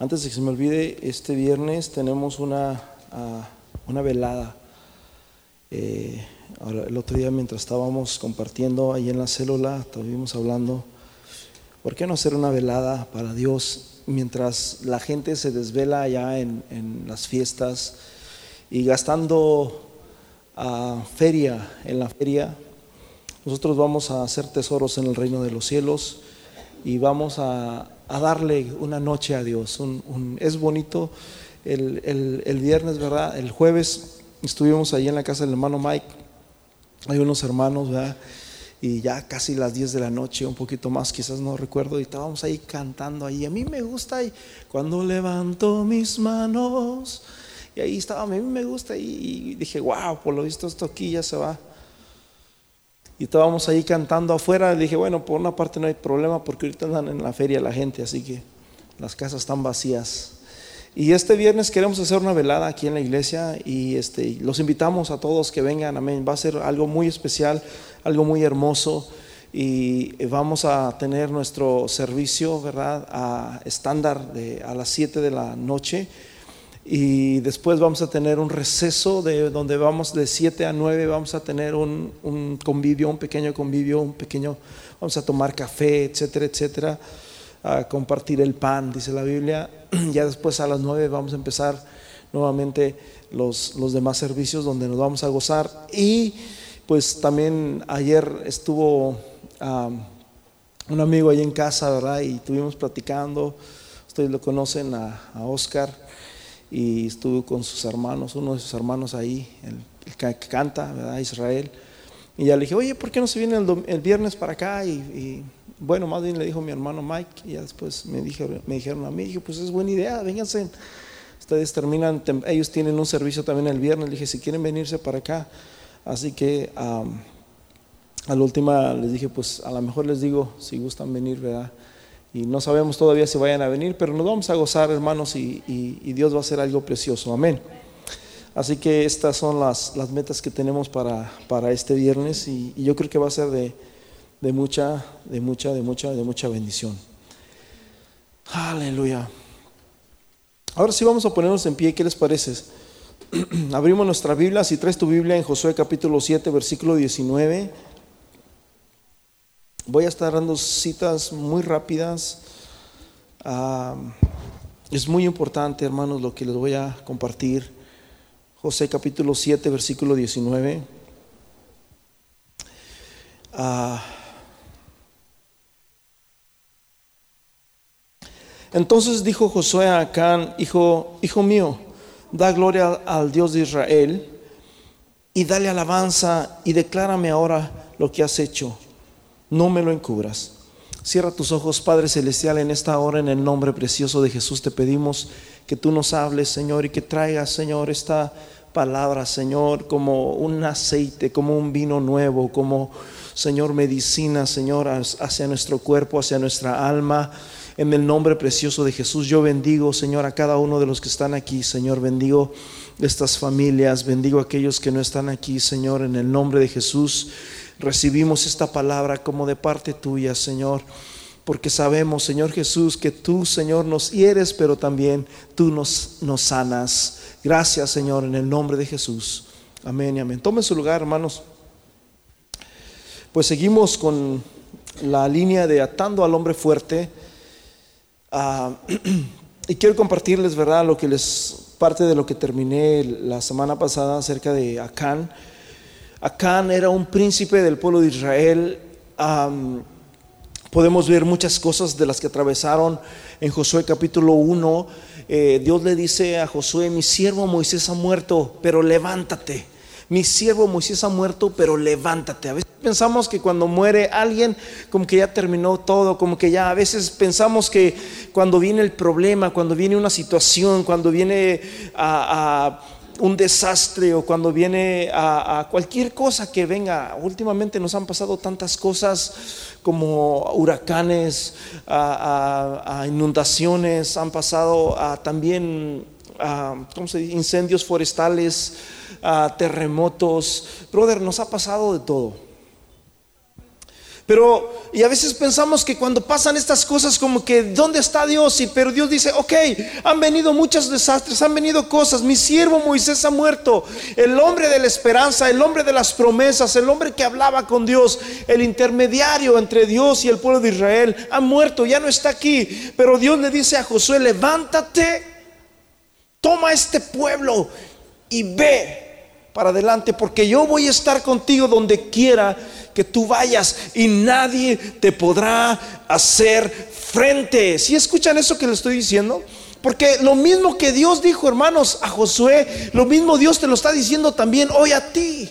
Antes de que se me olvide, este viernes tenemos una, ah, una velada. Eh, el otro día mientras estábamos compartiendo ahí en la célula, estuvimos hablando, ¿por qué no hacer una velada para Dios mientras la gente se desvela allá en, las fiestas y gastando a feria en la feria? Nosotros vamos a hacer tesoros en el reino de los cielos y vamos a, darle una noche a Dios. es bonito el, el viernes, ¿verdad? El jueves estuvimos ahí en la casa del hermano Mike hay unos hermanos, ¿verdad? Y ya casi las 10 de la noche, un poquito más, quizás no recuerdo, y estábamos ahí cantando ahí. A mí me gusta y cuando levanto mis manos, y ahí estaba, a mí me gusta y, dije, wow, por lo visto esto aquí ya se va. Y estábamos ahí cantando afuera, y dije, bueno, por una parte no hay problema porque ahorita andan en la feria la gente, así que las casas están vacías. Y este viernes queremos hacer una velada aquí en la iglesia y este, los invitamos a todos que vengan, amén. Va a ser algo muy especial, algo muy hermoso y vamos a tener nuestro servicio, ¿verdad? A estándar a las 7 de la noche y después vamos a tener un receso de donde vamos de 7 a 9, vamos a tener un, un convivio, un pequeño convivio, un pequeño, vamos a tomar café, etcétera, etcétera a compartir el pan, dice la Biblia. Ya después a las nueve vamos a empezar nuevamente los, los demás servicios donde nos vamos a gozar. Y pues también ayer estuvo un amigo ahí en casa, ¿verdad? Y estuvimos platicando. Ustedes lo conocen a, Oscar y estuvo con sus hermanos, uno de sus hermanos ahí, el, que canta, ¿verdad? Israel. Y ya le dije, oye, ¿por qué no se viene el, viernes para acá? y bueno, más bien le dijo mi hermano Mike, y ya después me dijeron, me dijeron a mí, dije, pues es buena idea, vénganse. Ustedes terminan, ellos tienen un servicio también el viernes, le dije, si quieren venirse para acá. Así que a la última les dije, pues a lo mejor les digo, si gustan venir, ¿verdad? Y no sabemos todavía si vayan a venir, pero nos vamos a gozar, hermanos, y, Dios va a hacer algo precioso. Amén. Así que estas son las, metas que tenemos para, este viernes y yo creo que va a ser de de mucha, de mucha, de mucha, de mucha bendición. Aleluya. Ahora sí vamos a ponernos en pie, ¿qué les parece? Abrimos nuestra Biblia, si traes tu Biblia en Josué capítulo 7, versículo 19. Voy a estar dando citas muy rápidas. Es muy importante, hermanos, lo que les voy a compartir. José capítulo 7, versículo 19. Ah, Entonces dijo Josué a Acán, hijo, hijo mío, da gloria al Dios de Israel y dale alabanza y declárame ahora lo que has hecho. No me lo encubras. Cierra tus ojos, Padre Celestial, en esta hora, en el nombre precioso de Jesús, te pedimos que tú nos hables, Señor, y que traigas, Señor, esta palabra, Señor, como un aceite, como un vino nuevo, como, Señor, medicina, Señor, hacia nuestro cuerpo, hacia nuestra alma. En el nombre precioso de Jesús, yo bendigo, Señor, a cada uno de los que están aquí, Señor, bendigo estas familias, bendigo a aquellos que no están aquí, Señor, en el nombre de Jesús. Recibimos esta palabra como de parte tuya, Señor porque sabemos, Señor Jesús, que tú, Señor, nos hieres, pero también tú nos, nos sanas. Gracias, Señor, en el nombre de Jesús. Amén y amén. Tomen su lugar, hermanos. Pues seguimos con la línea de atando al hombre fuerte. Ah, y quiero compartirles, ¿verdad?, lo que les, parte de lo que terminé la semana pasada acerca de Acán. Acán era un príncipe del pueblo de Israel. podemos ver muchas cosas de las que atravesaron en Josué capítulo 1. Eh, Dios le dice a Josué, mi siervo Moisés ha muerto, pero levántate mi siervo Moisés ha muerto, pero levántate. A veces pensamos que cuando muere alguien, como que ya terminó todo, como que ya a veces pensamos que cuando viene el problema, cuando viene una situación, cuando viene a, un desastre o cuando viene a, cualquier cosa que venga. Últimamente nos han pasado tantas cosas como huracanes, a, inundaciones, han pasado también incendios forestales terremotos. Brother, nos ha pasado de todo. Pero, y a veces pensamos que cuando pasan estas cosas, como que, ¿dónde está Dios? Y, pero Dios dice, ok, han venido muchos desastres, han venido cosas. Mi siervo Moisés ha muerto. El hombre de la esperanza, el hombre de las promesas, el hombre que hablaba con Dios, el intermediario entre Dios y el pueblo de Israel, ha muerto, ya no está aquí. Pero Dios le dice a Josué, levántate, toma este pueblo y ve para adelante, porque yo voy a estar contigo donde quiera que tú vayas y nadie te podrá hacer frente. Si escuchan eso que le estoy diciendo? Porque lo mismo que Dios dijo, hermanos, a Josué, lo mismo Dios te lo está diciendo también hoy a ti.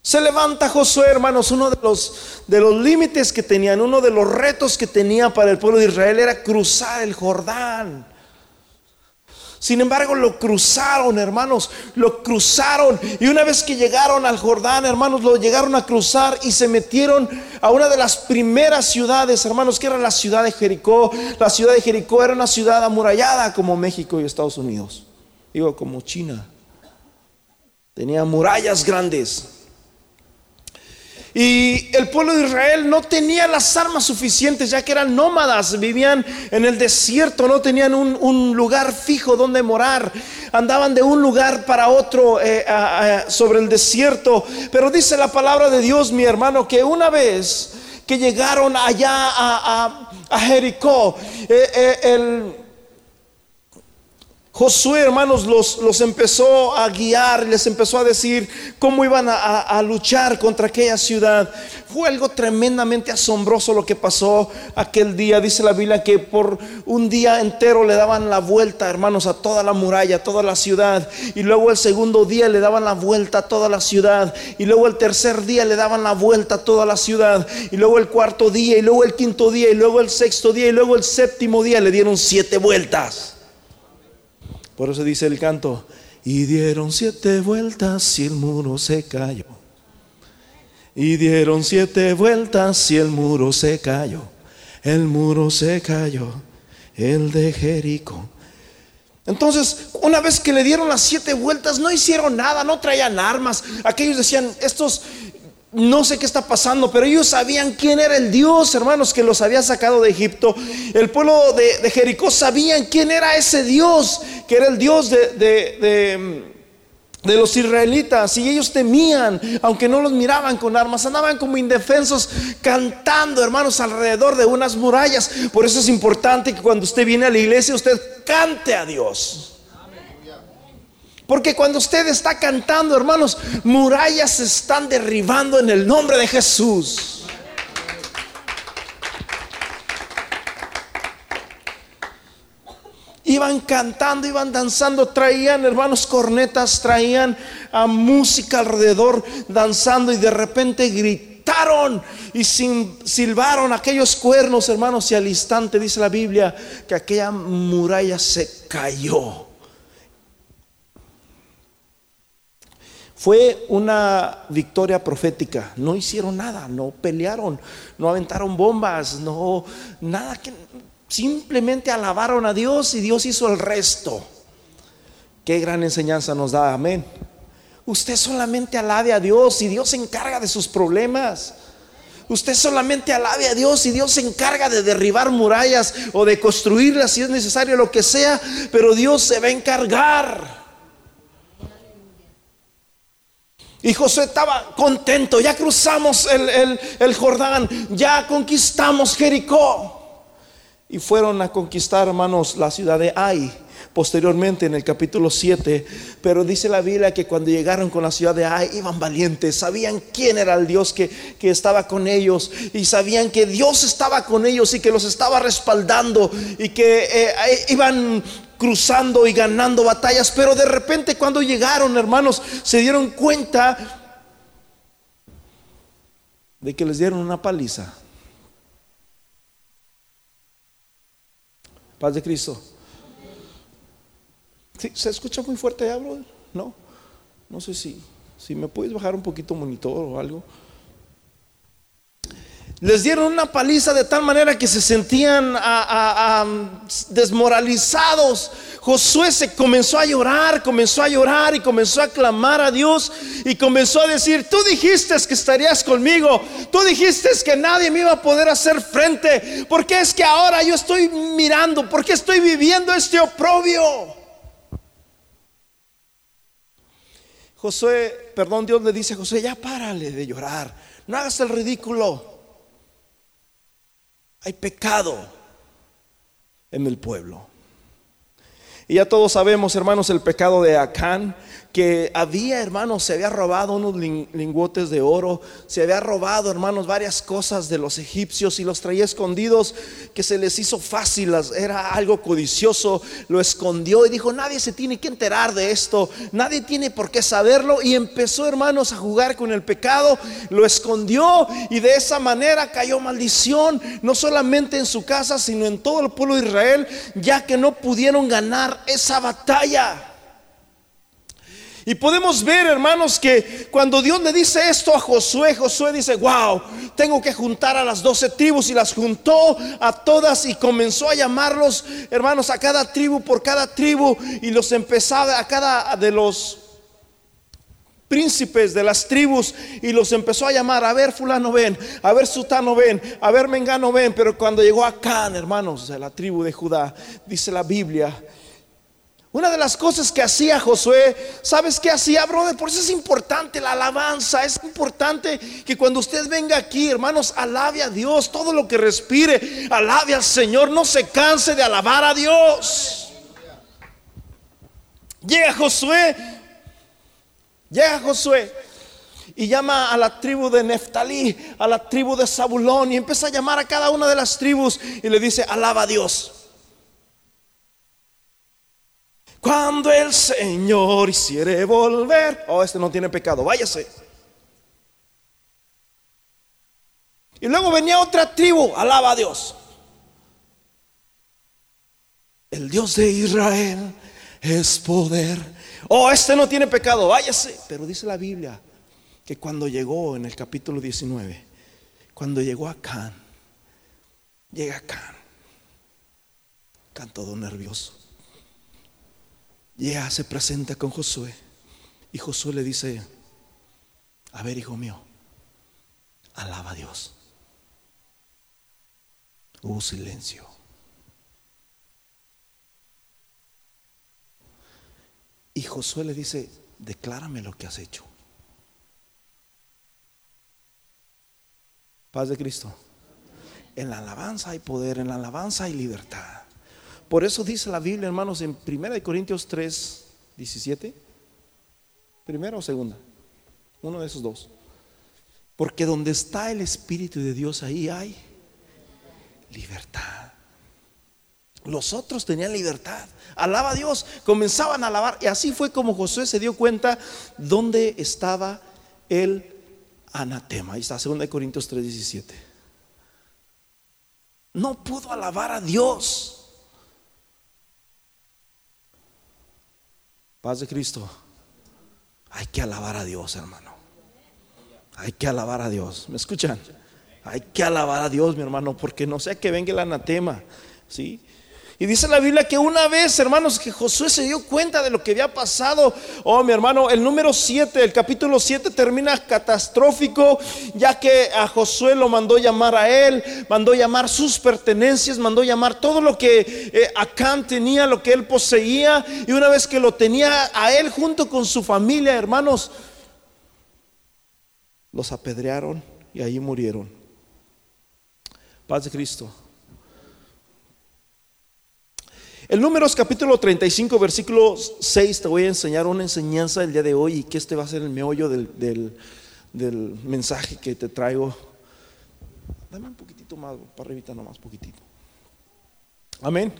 Se levanta Josué, hermanos, uno de los de los límites que tenían, uno de los retos que tenía para el pueblo de Israel era cruzar el Jordán. Sin embargo, lo cruzaron, hermanos, lo cruzaron. Y una vez que llegaron al Jordán, hermanos, lo llegaron a cruzar y se metieron a una de las primeras ciudades, hermanos, que era la ciudad de Jericó. La ciudad de Jericó era una ciudad amurallada como México y Estados Unidos. Digo, como China. Tenía murallas grandes. Y el pueblo de Israel no tenía las armas suficientes, ya que eran nómadas, vivían en el desierto, no tenían un, lugar fijo donde morar, andaban de un lugar para otro eh, sobre el desierto. Pero dice la palabra de Dios, mi hermano, que una vez que llegaron allá a, Jericó, eh, eh, el Josué, hermanos, los, los, empezó a guiar, les empezó a decir cómo iban a, luchar contra aquella ciudad. Fue algo tremendamente asombroso lo que pasó aquel día. Dice la Biblia que por un día entero le daban la vuelta, hermanos, a toda la muralla, a toda la ciudad. Y luego el segundo día le daban la vuelta a toda la ciudad. Y luego el tercer día le daban la vuelta a toda la ciudad. Y luego el cuarto día, y luego el quinto día, y luego el sexto día, y luego el séptimo día le dieron siete vueltas. Por eso dice el canto, y dieron siete vueltas y el muro se cayó. Y dieron siete vueltas y el muro se cayó. El muro se cayó, el de Jericó. Entonces, una vez que le dieron las siete vueltas, no hicieron nada, no traían armas. Aquellos decían, estos no sé qué está pasando, pero ellos sabían quién era el Dios, hermanos, que los había sacado de Egipto. El pueblo de, Jericó sabían quién era ese Dios, que era el Dios de, los israelitas. Y ellos temían, aunque no los miraban con armas, andaban como indefensos, cantando, hermanos, alrededor de unas murallas. Por eso es importante que cuando usted viene a la iglesia, usted cante a Dios. Porque cuando usted está cantando, hermanos, murallas se están derribando en el nombre de Jesús. Iban cantando, iban danzando, traían, hermanos, cornetas, traían a música alrededor, danzando y de repente gritaron y silbaron aquellos cuernos, hermanos, y al instante dice la Biblia que aquella muralla se cayó. Fue una victoria profética. No hicieron nada, no pelearon, no aventaron bombas, no nada simplemente alabaron a Dios y Dios hizo el resto. Qué gran enseñanza nos da, amén. Usted solamente alabe a Dios y Dios se encarga de sus problemas. Usted solamente alabe a Dios y Dios se encarga de derribar murallas o de construirlas si es necesario, lo que sea, pero Dios se va a encargar. Y José estaba contento, ya cruzamos el, Jordán, ya conquistamos Jericó. Y fueron a conquistar, hermanos, la ciudad de Ai, posteriormente en el capítulo 7. Pero dice la Biblia que cuando llegaron con la ciudad de Ai, iban valientes, sabían quién era el Dios que, estaba con ellos y sabían que Dios estaba con ellos y que los estaba respaldando y que eh, iban cruzando y ganando batallas, pero de repente cuando llegaron, hermanos, se dieron cuenta de que les dieron una paliza. Paz de Cristo. ¿Se escucha muy fuerte ya, No, no sé si, si me puedes bajar un poquito monitor o algo. Les dieron una paliza de tal manera que se sentían desmoralizados. Josué se comenzó a llorar, comenzó a llorar y comenzó a clamar a Dios y comenzó a decir, tú dijiste que estarías conmigo, tú dijiste que nadie me iba a poder hacer frente, porque es que ahora yo estoy mirando, porque estoy viviendo este oprobio. Josué, perdón, Dios le dice a Josué, ya párale de llorar, no hagas el ridículo. Hay pecado en el pueblo. Y ya todos sabemos, hermanos, el pecado de Acán que había, hermanos, se había robado unos lingotes de oro, se había robado, hermanos, varias cosas de los egipcios y los traía escondidos, que se les hizo fácil, era algo codicioso, lo escondió y dijo, nadie se tiene que enterar de esto, nadie tiene por qué saberlo y empezó, hermanos, a jugar con el pecado, lo escondió y de esa manera cayó maldición, no solamente en su casa, sino en todo el pueblo de Israel, ya que no pudieron ganar esa batalla. Y podemos ver, hermanos, que cuando Dios le dice esto a Josué, Josué dice, wow, tengo que juntar a las doce tribus y las juntó a todas y comenzó a llamarlos, hermanos, a cada tribu por cada tribu y los empezaba a cada de los príncipes de las tribus y los empezó a llamar, a ver fulano ven, a ver sutano ven, a ver mengano ven, pero cuando llegó a Can, hermanos, de la tribu de Judá, dice la Biblia, una de las cosas que hacía Josué, ¿sabes qué hacía, brother? Por eso es importante la alabanza. Es importante que cuando usted venga aquí, hermanos, alabe a Dios. Todo lo que respire, alabe al Señor. No se canse de alabar a Dios. Llega Josué, llega Josué y llama a la tribu de Neftalí, a la tribu de Zabulón y empieza a llamar a cada una de las tribus y le dice, alaba a Dios. Cuando el Señor hiciere volver, oh, este no tiene pecado, váyase. Y luego venía otra tribu, alaba a Dios. El Dios de Israel es poder. Oh, este no tiene pecado, váyase. Pero dice la Biblia que cuando llegó en el capítulo 19, cuando llegó a Can, llega a Can, Can todo nervioso ya se presenta con Josué y Josué le dice, a ver hijo mío, alaba a Dios. Hubo silencio. Y Josué le dice, declárame lo que has hecho. Paz de Cristo. En la alabanza hay poder, en la alabanza hay libertad. Por eso dice la Biblia, hermanos, en 1 Corintios 3, 17. ¿Primera o segunda? Uno de esos dos. Porque donde está el Espíritu de Dios, ahí hay libertad. Los otros tenían libertad. Alaba a Dios. Comenzaban a alabar. Y así fue como Josué se dio cuenta dónde estaba el anatema. Ahí está, 2 Corintios 3, 17. No pudo alabar a Dios. Paz de Cristo. Hay que alabar a Dios, hermano. Hay que alabar a Dios. ¿Me escuchan? Hay que alabar a Dios, mi hermano, porque no sea que venga el anatema. ¿Sí? Y dice la Biblia que una vez, hermanos, que Josué se dio cuenta de lo que había pasado. Oh, mi hermano, el número 7, el capítulo 7 termina catastrófico, ya que a Josué lo mandó llamar a él, mandó llamar sus pertenencias, mandó llamar todo lo que eh, Acán tenía, lo que él poseía. Y una vez que lo tenía a él junto con su familia, hermanos, los apedrearon y ahí murieron. Paz de Cristo. El Números capítulo 35, versículo 6, te voy a enseñar una enseñanza el día de hoy y que este va a ser el meollo del, mensaje que te traigo. Dame un poquitito más, para arribita nomás, poquitito. Amén.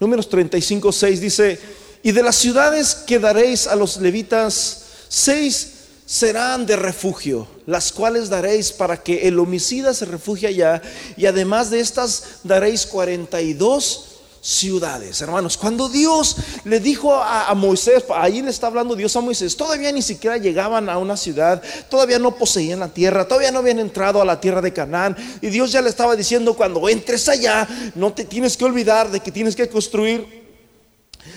Números 35, 6 dice, y de las ciudades que daréis a los levitas, seis serán de refugio, las cuales daréis para que el homicida se refugie allá, y además de estas daréis 42 ciudades, hermanos. Cuando Dios le dijo a, Moisés, ahí le está hablando Dios a Moisés, todavía ni siquiera llegaban a una ciudad, todavía no poseían la tierra, todavía no habían entrado a la tierra de Canaán. Y Dios ya le estaba diciendo, cuando entres allá, no te tienes que olvidar de que tienes que construir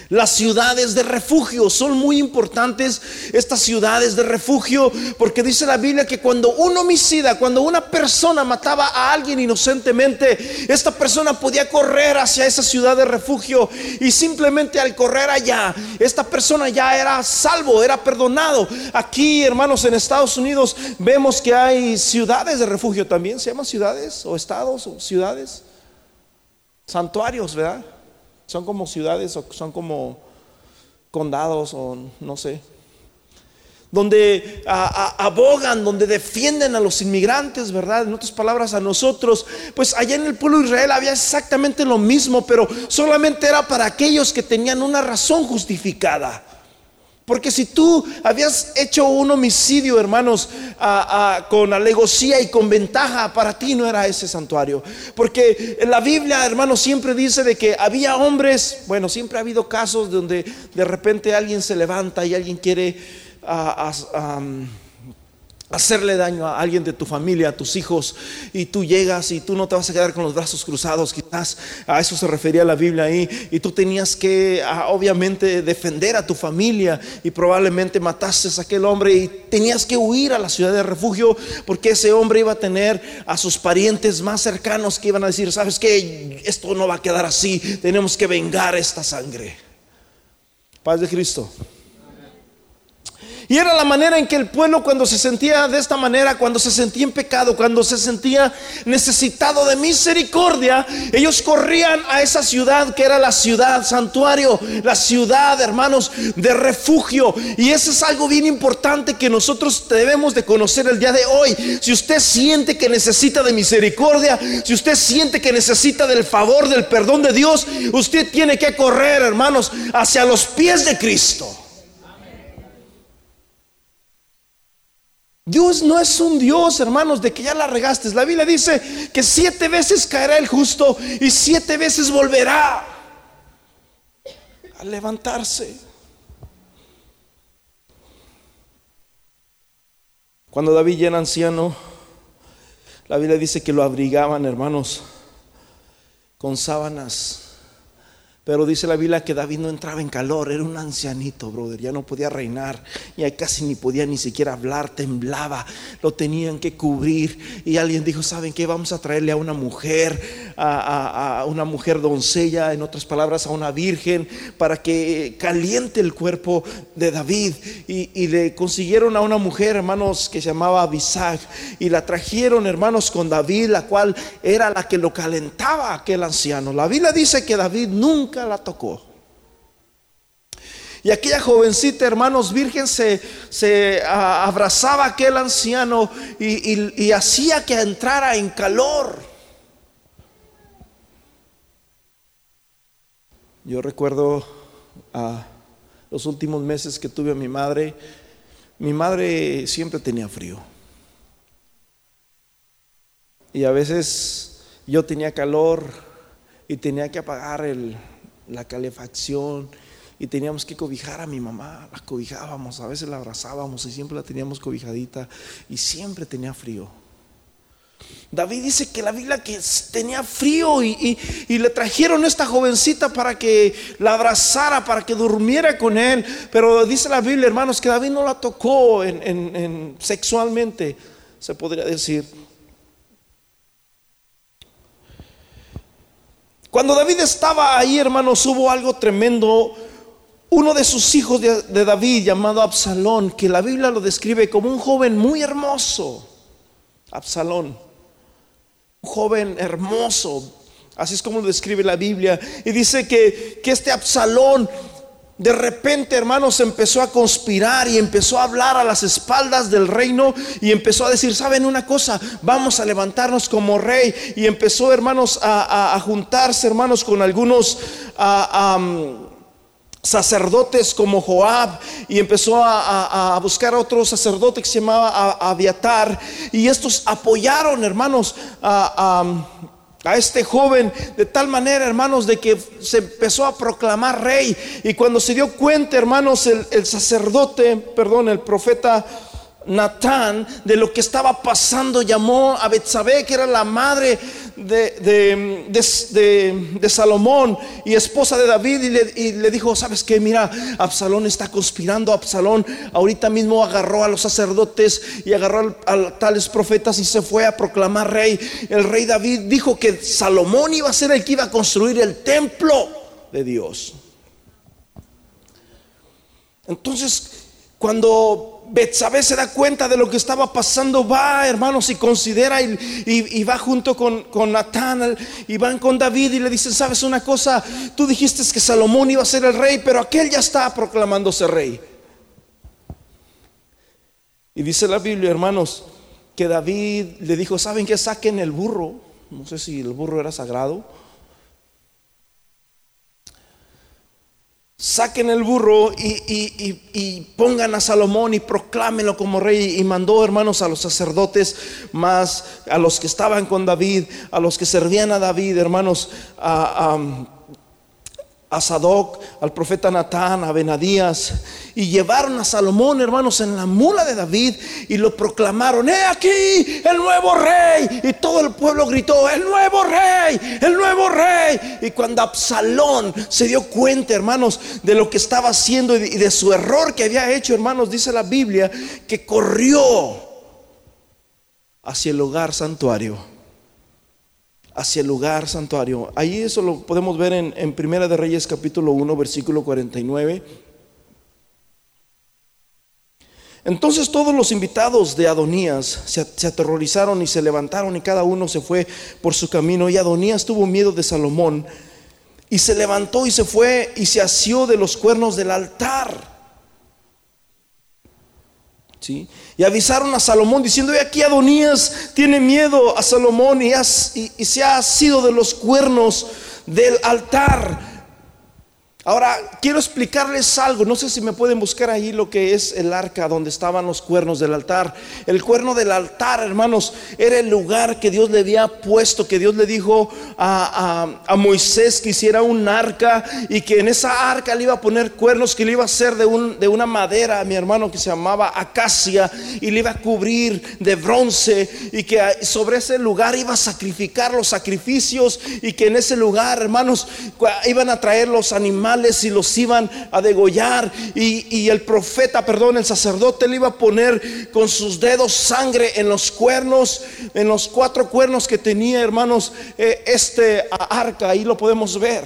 Las ciudades de refugio son muy importantes, estas ciudades de refugio, porque dice la Biblia que cuando un homicida, cuando una persona mataba a alguien inocentemente, esta persona podía correr hacia esa ciudad de refugio y simplemente al correr allá, esta persona ya era salvo, era perdonado. Aquí, hermanos, en Estados Unidos vemos que hay ciudades de refugio también, se llaman ciudades o estados o ciudades, santuarios, ¿verdad? Son como ciudades o son como condados o no sé. Donde abogan, donde defienden a los inmigrantes, ¿verdad? En otras palabras, a nosotros. Pues allá en el pueblo de Israel había exactamente lo mismo, pero solamente era para aquellos que tenían una razón justificada. Porque si tú habías hecho un homicidio, hermanos, con alegocía y con ventaja, para ti no era ese santuario. Porque la Biblia, hermanos, siempre dice de que había hombres, bueno, siempre ha habido casos donde de repente alguien se levanta y alguien quiere hacerle daño a alguien de tu familia, a tus hijos, y tú llegas y tú no te vas a quedar con los brazos cruzados, quizás a eso se refería la Biblia ahí, y tú tenías que ah, obviamente defender a tu familia y probablemente mataste a aquel hombre y tenías que huir a la ciudad de refugio porque ese hombre iba a tener a sus parientes más cercanos que iban a decir, sabes que esto no va a quedar así, tenemos que vengar esta sangre. Paz de Cristo. Y era la manera en que el pueblo cuando se sentía de esta manera, cuando se sentía en pecado, cuando se sentía necesitado de misericordia, ellos corrían a esa ciudad que era la ciudad santuario, la ciudad, hermanos, de refugio. Y eso es algo bien importante que nosotros debemos de conocer el día de hoy. Si usted siente que necesita de misericordia, si usted siente que necesita del favor, del perdón de Dios, usted tiene que correr, hermanos, hacia los pies de Cristo. Dios no es un Dios, hermanos, de que ya la regaste. La Biblia dice que siete veces caerá el justo y siete veces volverá a levantarse. Cuando David ya era anciano, la Biblia dice que lo abrigaban, hermanos, con sábanas pero dice la Biblia que David no entraba en calor, era un ancianito, brother, ya no podía reinar, ya casi ni podía ni siquiera hablar, temblaba, lo tenían que cubrir. Y alguien dijo, ¿saben qué? Vamos a traerle a una mujer, a, una mujer doncella, en otras palabras, a una virgen, para que caliente el cuerpo de David. Y, le consiguieron a una mujer, hermanos, que se llamaba Abisag, y la trajeron, hermanos, con David, la cual era la que lo calentaba aquel anciano. La Biblia dice que David nunca la tocó. Y aquella jovencita, hermanos, virgen, se, se abrazaba a aquel anciano y, y hacía que entrara en calor. Yo recuerdo a los últimos meses que tuve a mi madre, mi madre siempre tenía frío. Y a veces yo tenía calor y tenía que apagar el, la calefacción y teníamos que cobijar a mi mamá, la cobijábamos, a veces la abrazábamos y siempre la teníamos cobijadita y siempre tenía frío. David dice que la Biblia que tenía frío y, le trajeron esta jovencita para que la abrazara, para que durmiera con él. Pero dice la Biblia, hermanos, que David no la tocó en, sexualmente, se podría decir. Cuando David estaba ahí, hermanos, hubo algo tremendo. Uno de sus hijos de, David, llamado Absalón, que la Biblia lo describe como un joven muy hermoso. Absalón, un joven hermoso, así es como lo describe la Biblia. Y dice que, que este Absalón de repente, hermanos, empezó a conspirar y empezó a hablar a las espaldas del reino y empezó a decir, ¿saben una cosa? Vamos a levantarnos como rey. Y empezó, hermanos, a, juntarse, hermanos, con algunos... sacerdotes como Joab y empezó a, buscar a otro sacerdote que se llamaba Abiatar y estos apoyaron hermanos a, a este joven de tal manera, hermanos, de que se empezó a proclamar rey. Y cuando se dio cuenta, hermanos, el, sacerdote, perdón, el profeta Natán, de lo que estaba pasando, llamó a Betsabé, que era la madre de, de, Salomón y esposa de David y le, dijo, ¿sabes qué? Mira, Absalón está conspirando, Absalón ahorita mismo agarró a los sacerdotes y agarró a, tales profetas y se fue a proclamar rey. El rey David dijo que Salomón iba a ser el que iba a construir el templo de Dios. Entonces, cuando Betsabé se da cuenta de lo que estaba pasando, va, hermanos, y considera y, va junto con, con Natán y van con David y le dicen, ¿sabes una cosa? Tú dijiste que Salomón iba a ser el rey, pero aquel ya está proclamándose rey. Y dice la Biblia, hermanos, que David le dijo, ¿saben qué? Saquen el burro. No sé si el burro era sagrado saquen el burro y, pongan a Salomón y proclámenlo como rey. Y mandó, hermanos, a los sacerdotes, más a los que estaban con David, a los que servían a David, hermanos, a a Sadoc, al profeta Natán, a Benadías, y llevaron a Salomón, hermanos, en la mula de David y lo proclamaron, he aquí el nuevo rey. Y todo el pueblo gritó, el nuevo rey, el nuevo rey. Y cuando Absalón se dio cuenta, hermanos, de lo que estaba haciendo y de su error que había hecho, hermanos, dice la Biblia, que corrió hacia el lugar santuario hacia el lugar santuario. Ahí eso lo podemos ver en, Primera de Reyes capítulo 1, versículo 49. Entonces todos los invitados de Adonías se, se, aterrorizaron y se levantaron y cada uno se fue por su camino y Adonías tuvo miedo de Salomón y se levantó y se fue y se asió de los cuernos del altar. Y avisaron a Salomón diciendo, aquí Adonías tiene miedo a Salomón y, y se ha sido de los cuernos del altar. Ahora, quiero explicarles algo. No sé si me pueden buscar ahí lo que es el arca donde estaban los cuernos del altar. El cuerno del altar, hermanos, era el lugar que Dios le había puesto, que Dios le dijo a, Moisés que hiciera un arca y que en esa arca le iba a poner cuernos, que le iba a hacer de, un, de una madera, mi hermano, que se llamaba acacia, y le iba a cubrir de bronce, y que sobre ese lugar iba a sacrificar los sacrificios, y que en ese lugar, hermanos, iban a traer los animales y los iban a degollar. Y, el profeta, perdón, el sacerdote le iba a poner con sus dedos sangre en los cuernos, en los cuatro cuernos que tenía, hermanos, eh, este arca. Ahí lo podemos ver.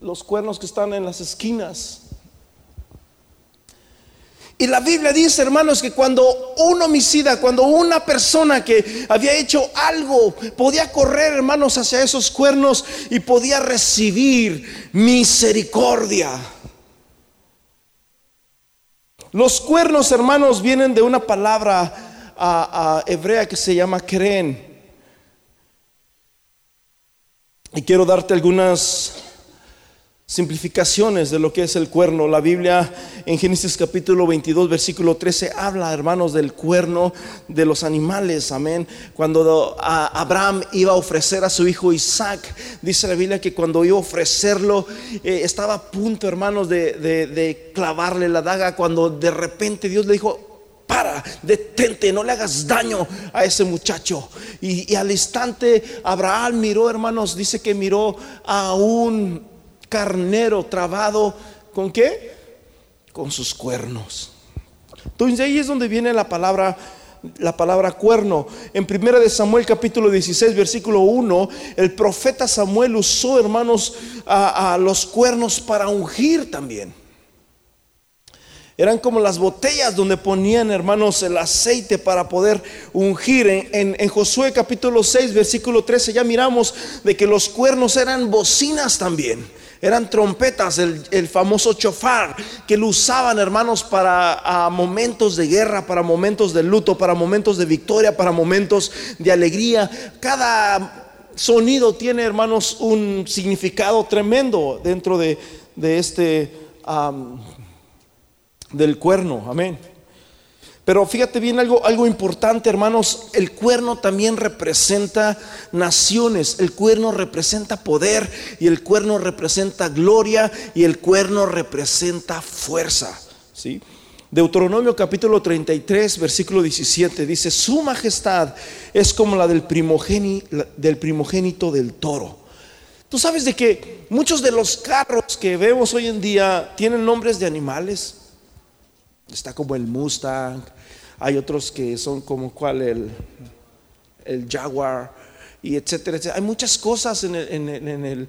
Los cuernos que están en las esquinas. Y la Biblia dice, hermanos, que cuando un homicida, cuando una persona que había hecho algo, podía correr, hermanos, hacia esos cuernos y podía recibir misericordia. Los cuernos, hermanos, vienen de una palabra hebrea que se llama creen. Y quiero darte algunas simplificaciones de lo que es el cuerno. La Biblia en Génesis capítulo 22, versículo 13, habla, hermanos, del cuerno de los animales. Amén. Cuando Abraham iba a ofrecer a su hijo Isaac, dice la Biblia que cuando iba a ofrecerlo, eh, estaba a punto, hermanos, de, clavarle la daga, cuando de repente Dios le dijo, para, detente, no le hagas daño a ese muchacho. Y, y, al instante Abraham miró, hermanos, dice que miró a un carnero trabado con qué? Con sus cuernos. Entonces ahí es donde viene la palabra la palabra cuerno. En primera de Samuel capítulo 16 versículo 1, el profeta Samuel usó, hermanos, a, los cuernos para ungir también. Eran como las botellas donde ponían, hermanos, el aceite para poder ungir. En, en, Josué capítulo 6, versículo 13, ya miramos de que los cuernos eran bocinas también. Eran trompetas, el, famoso chofar, que lo usaban hermanos para momentos de guerra, para momentos de luto, para momentos de victoria, para momentos de alegría. Cada sonido tiene hermanos un significado tremendo dentro de, este, del cuerno. Amén. Pero fíjate bien algo, algo importante, hermanos, el cuerno también representa naciones, el cuerno representa poder y el cuerno representa gloria y el cuerno representa fuerza, ¿sí? Deuteronomio capítulo 33, versículo 17 dice, su majestad es como la del, del primogénito del toro. Tú sabes de que muchos de los carros que vemos hoy en día tienen nombres de animales. Está como el Mustang, hay otros que son como cuál, el, el Jaguar, y etcétera, etcétera. Hay muchas cosas en el,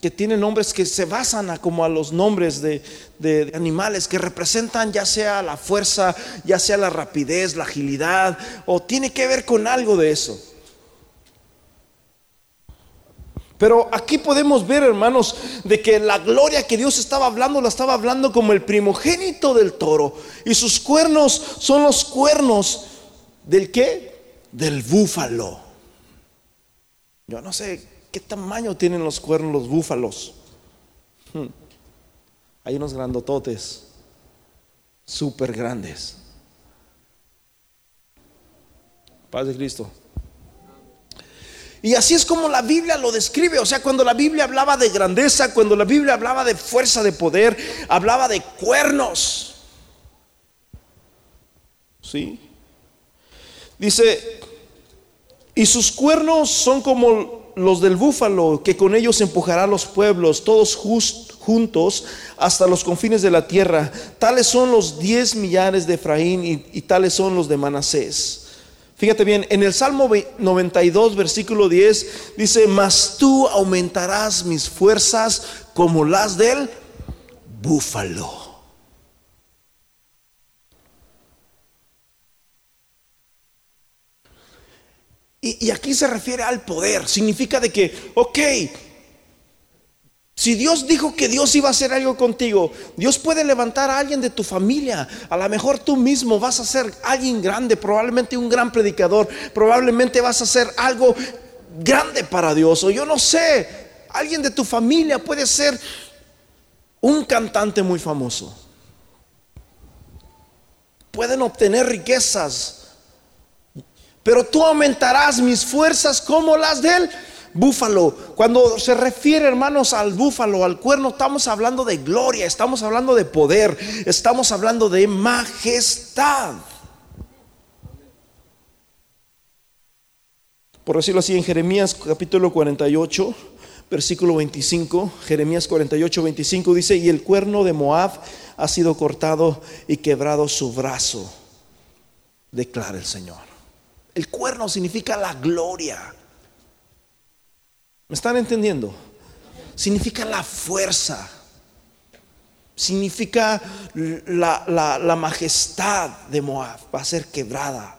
que tienen nombres que se basan a, como a los nombres de, de, animales que representan ya sea la fuerza, ya sea la rapidez, la agilidad, o tiene que ver con algo de eso. Pero aquí podemos ver, hermanos, de que la gloria que Dios estaba hablando, la estaba hablando como el primogénito del toro. Y sus cuernos son los cuernos del qué? Del búfalo. Yo no sé qué tamaño tienen los cuernos los búfalos. Hmm. Hay unos grandototes, súper grandes. Paz de Cristo. Y así es como la Biblia lo describe. O sea, cuando la Biblia hablaba de grandeza, cuando la Biblia hablaba de fuerza, de poder, hablaba de cuernos. ¿Sí? Dice, y sus cuernos son como los del búfalo, que con ellos empujará los pueblos, todos juntos hasta los confines de la tierra. Tales son los diez millares de Efraín y, y tales son los de Manasés. Fíjate bien, en el Salmo 92, versículo 10, dice, mas tú aumentarás mis fuerzas como las del búfalo. Y, y, aquí se refiere al poder, significa de que, ok, si Dios dijo que Dios iba a hacer algo contigo, Dios puede levantar a alguien de tu familia. A lo mejor tú mismo vas a ser alguien grande, probablemente un gran predicador, probablemente vas a ser algo grande para Dios. O yo no sé, alguien de tu familia puede ser un cantante muy famoso. Pueden obtener riquezas, pero tú aumentarás mis fuerzas como las de él búfalo. Cuando se refiere, hermanos, al búfalo, al cuerno, estamos hablando de gloria, estamos hablando de poder, estamos hablando de majestad. Por decirlo así, en Jeremías capítulo 48, versículo 25, Jeremías 48, 25 dice, y el cuerno de Moab ha sido cortado y quebrado su brazo, declara el Señor. El cuerno significa la gloria. ¿Me están entendiendo? Significa la fuerza. Significa la, majestad de Moab. Va a ser quebrada.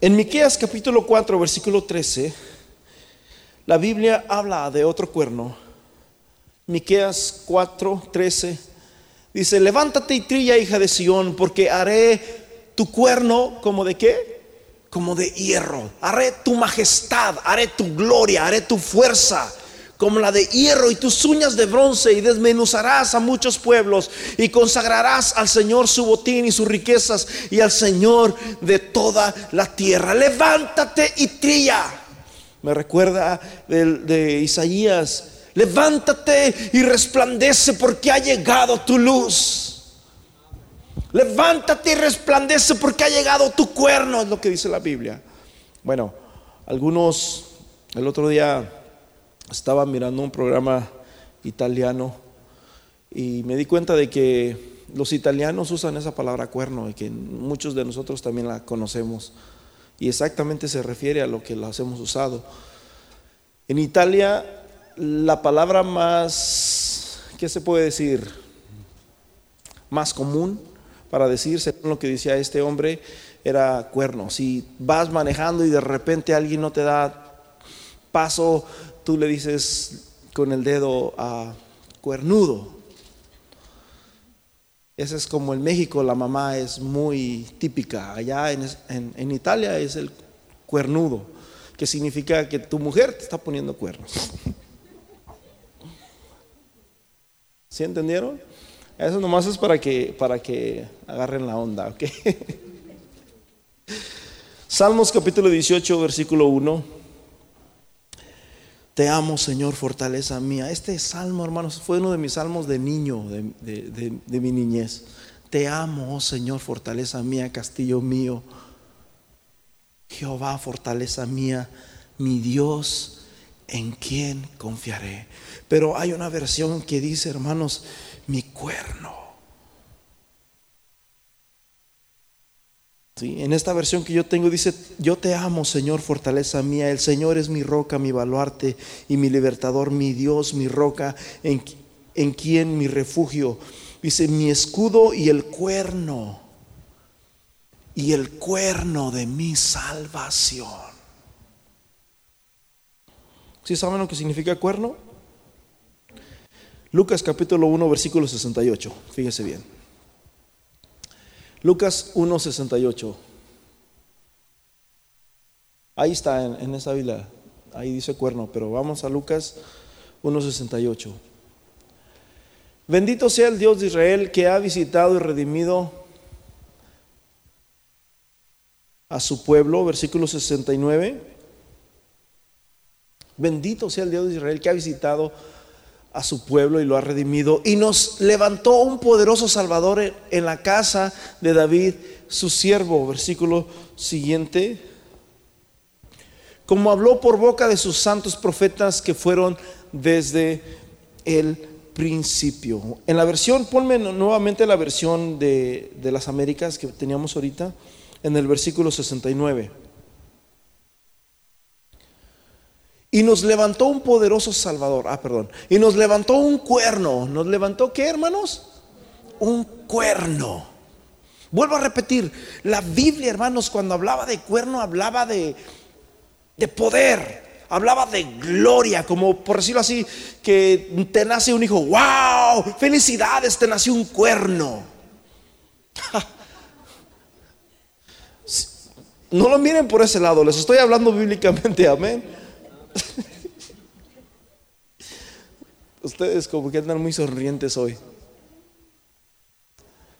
En Miqueas capítulo 4, versículo 13, la Biblia habla de otro cuerno. Miqueas 4, 13 dice, "Levántate y trilla, hija de Sión, porque haré tu cuerno como de qué? Como de hierro. Haré tu majestad, haré tu gloria, haré tu fuerza como la de hierro y tus uñas de bronce y desmenuzarás a muchos pueblos y consagrarás al Señor su botín y sus riquezas y al Señor de toda la tierra. Levántate y trilla. Me recuerda de, de Isaías. Levántate y resplandece porque ha llegado tu luz. Levántate y resplandece porque ha llegado tu cuerno, es lo que dice la Biblia. Bueno, algunos, el otro día estaba mirando un programa italiano y me di cuenta de que los italianos usan esa palabra cuerno y que muchos de nosotros también la conocemos. Y exactamente se refiere a lo que las hemos usado. En Italia, la palabra más, ¿qué se puede decir? Más común para decir, según lo que decía este hombre, era cuerno. Si vas manejando y de repente alguien no te da paso, tú le dices con el dedo a cuernudo. Ese es como en México, la mamá es muy típica. Allá en, Italia es el cuernudo, que significa que tu mujer te está poniendo cuernos. ¿Sí entendieron? Eso nomás es para que, para que agarren la onda, ¿ok? Salmos capítulo 18, versículo 1. Te amo, Señor, fortaleza mía. Este salmo, hermanos, fue uno de mis salmos de niño, de, de mi niñez. Te amo, oh Señor, fortaleza mía, castillo mío. Jehová, fortaleza mía, mi Dios, en quien confiaré. Pero hay una versión que dice, hermanos, mi cuerno. ¿Sí? En esta versión que yo tengo dice, yo te amo, Señor, fortaleza mía. El Señor es mi roca, mi baluarte y mi libertador, mi Dios, mi roca, en, en quien mi refugio Dice, mi escudo y el cuerno, y el cuerno de mi salvación. ¿Sí saben lo que significa cuerno? Lucas capítulo 1, versículo 68. Fíjese bien. Lucas 1, 68. Ahí está en, esa Biblia. Ahí dice cuerno, pero vamos a Lucas 1, 68. Bendito sea el Dios de Israel que ha visitado y redimido a su pueblo, versículo 69. Bendito sea el Dios de Israel que ha visitado a su pueblo y lo ha redimido y nos levantó un poderoso Salvador en la casa de David, su siervo, versículo siguiente. Como habló por boca de sus santos profetas que fueron desde el principio. En la versión, ponme nuevamente la versión de, de las Américas que teníamos ahorita, en el versículo 69. Y nos levantó un poderoso Salvador. Ah, perdón. Y nos levantó un cuerno. ¿Nos levantó qué, hermanos? Un cuerno. Vuelvo a repetir. La Biblia, hermanos, cuando hablaba de cuerno, hablaba de, de poder hablaba de gloria, como por decirlo así, que te nace un hijo, wow, felicidades, te nació un cuerno. No lo miren por ese lado, les estoy hablando bíblicamente, amén. Ustedes como que andan muy sonrientes hoy.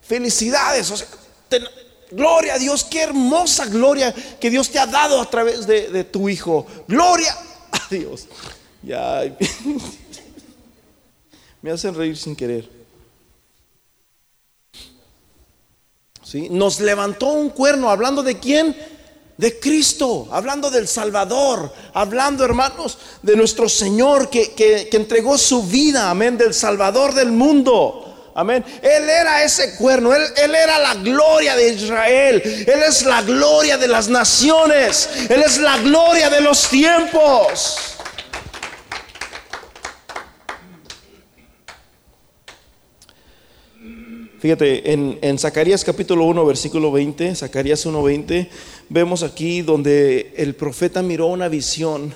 Felicidades, Gloria a Dios, qué hermosa gloria que Dios te ha dado a través de, tu Hijo. Gloria a Dios. Ya. Me hacen reír sin querer. ¿Sí? Nos levantó un cuerno hablando de quién? De Cristo, hablando del Salvador, hablando hermanos de nuestro Señor que, que entregó su vida, amén, del Salvador del mundo. Amén. Él era ese cuerno, él, él, era la gloria de Israel, Él es la gloria de las naciones, Él es la gloria de los tiempos. Fíjate, en, en Zacarías capítulo 1, versículo 20, Zacarías 1:20, vemos aquí donde el profeta miró una visión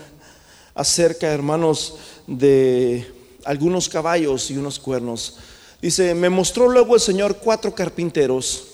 acerca, hermanos, de algunos caballos y unos cuernos. Dice, me mostró luego el Señor cuatro carpinteros,